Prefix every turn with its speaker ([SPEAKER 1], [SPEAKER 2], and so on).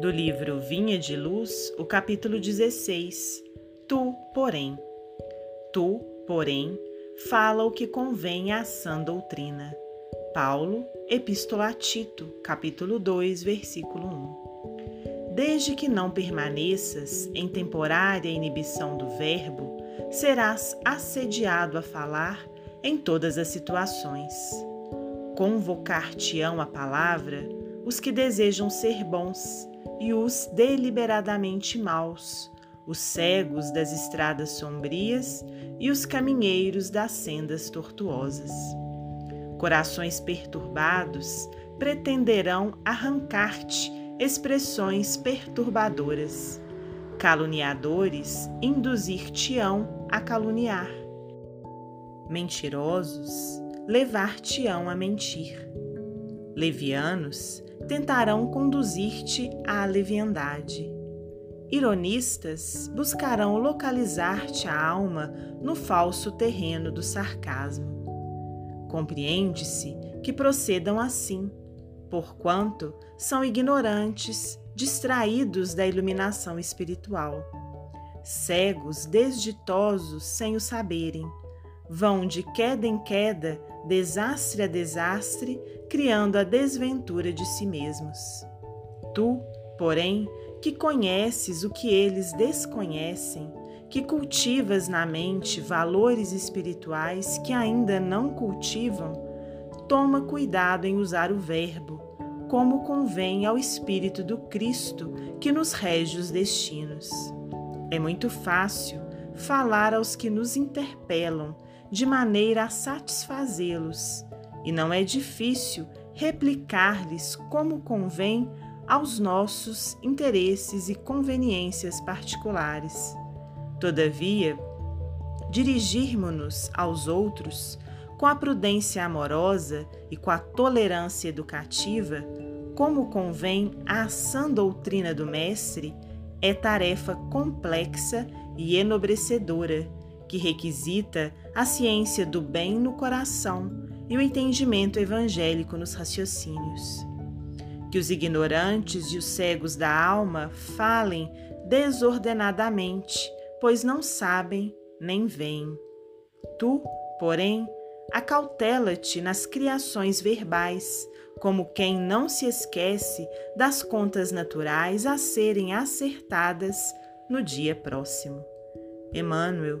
[SPEAKER 1] Do livro Vinha de Luz, o capítulo 16. Tu, porém. Tu, porém, fala o que convém à sã doutrina. Paulo, Epístola a Tito, capítulo 2, versículo 1. Desde que não permaneças em temporária inibição do verbo, serás assediado a falar em todas as situações. Convocar-te-ão a palavra os que desejam ser bons e os deliberadamente maus, os cegos das estradas sombrias e os caminheiros das sendas tortuosas. Corações perturbados pretenderão arrancar-te expressões perturbadoras. Caluniadores induzir-te-ão a caluniar. Mentirosos levar-te-ão a mentir. Levianos tentarão conduzir-te à leviandade. Ironistas buscarão localizar-te a alma no falso terreno do sarcasmo. Compreende-se que procedam assim, porquanto são ignorantes, distraídos da iluminação espiritual, cegos, desditosos sem o saberem vão de queda em queda, desastre a desastre, criando a desventura de si mesmos. Tu, porém, que conheces o que eles desconhecem, que cultivas na mente valores espirituais que ainda não cultivam, toma cuidado em usar o Verbo, como convém ao Espírito do Cristo que nos rege os destinos. É muito fácil falar aos que nos interpelam de maneira a satisfazê-los, e não é difícil replicar-lhes como convém aos nossos interesses e conveniências particulares. Todavia, dirigirmos-nos aos outros com a prudência amorosa e com a tolerância educativa, como convém à sã doutrina do Mestre, é tarefa complexa e enobrecedora que requisita a ciência do bem no coração e o entendimento evangélico nos raciocínios. Que os ignorantes e os cegos da alma falem desordenadamente, pois não sabem nem veem. Tu, porém, acautela-te nas criações verbais, como quem não se esquece das contas naturais a serem acertadas no dia próximo. Emmanuel,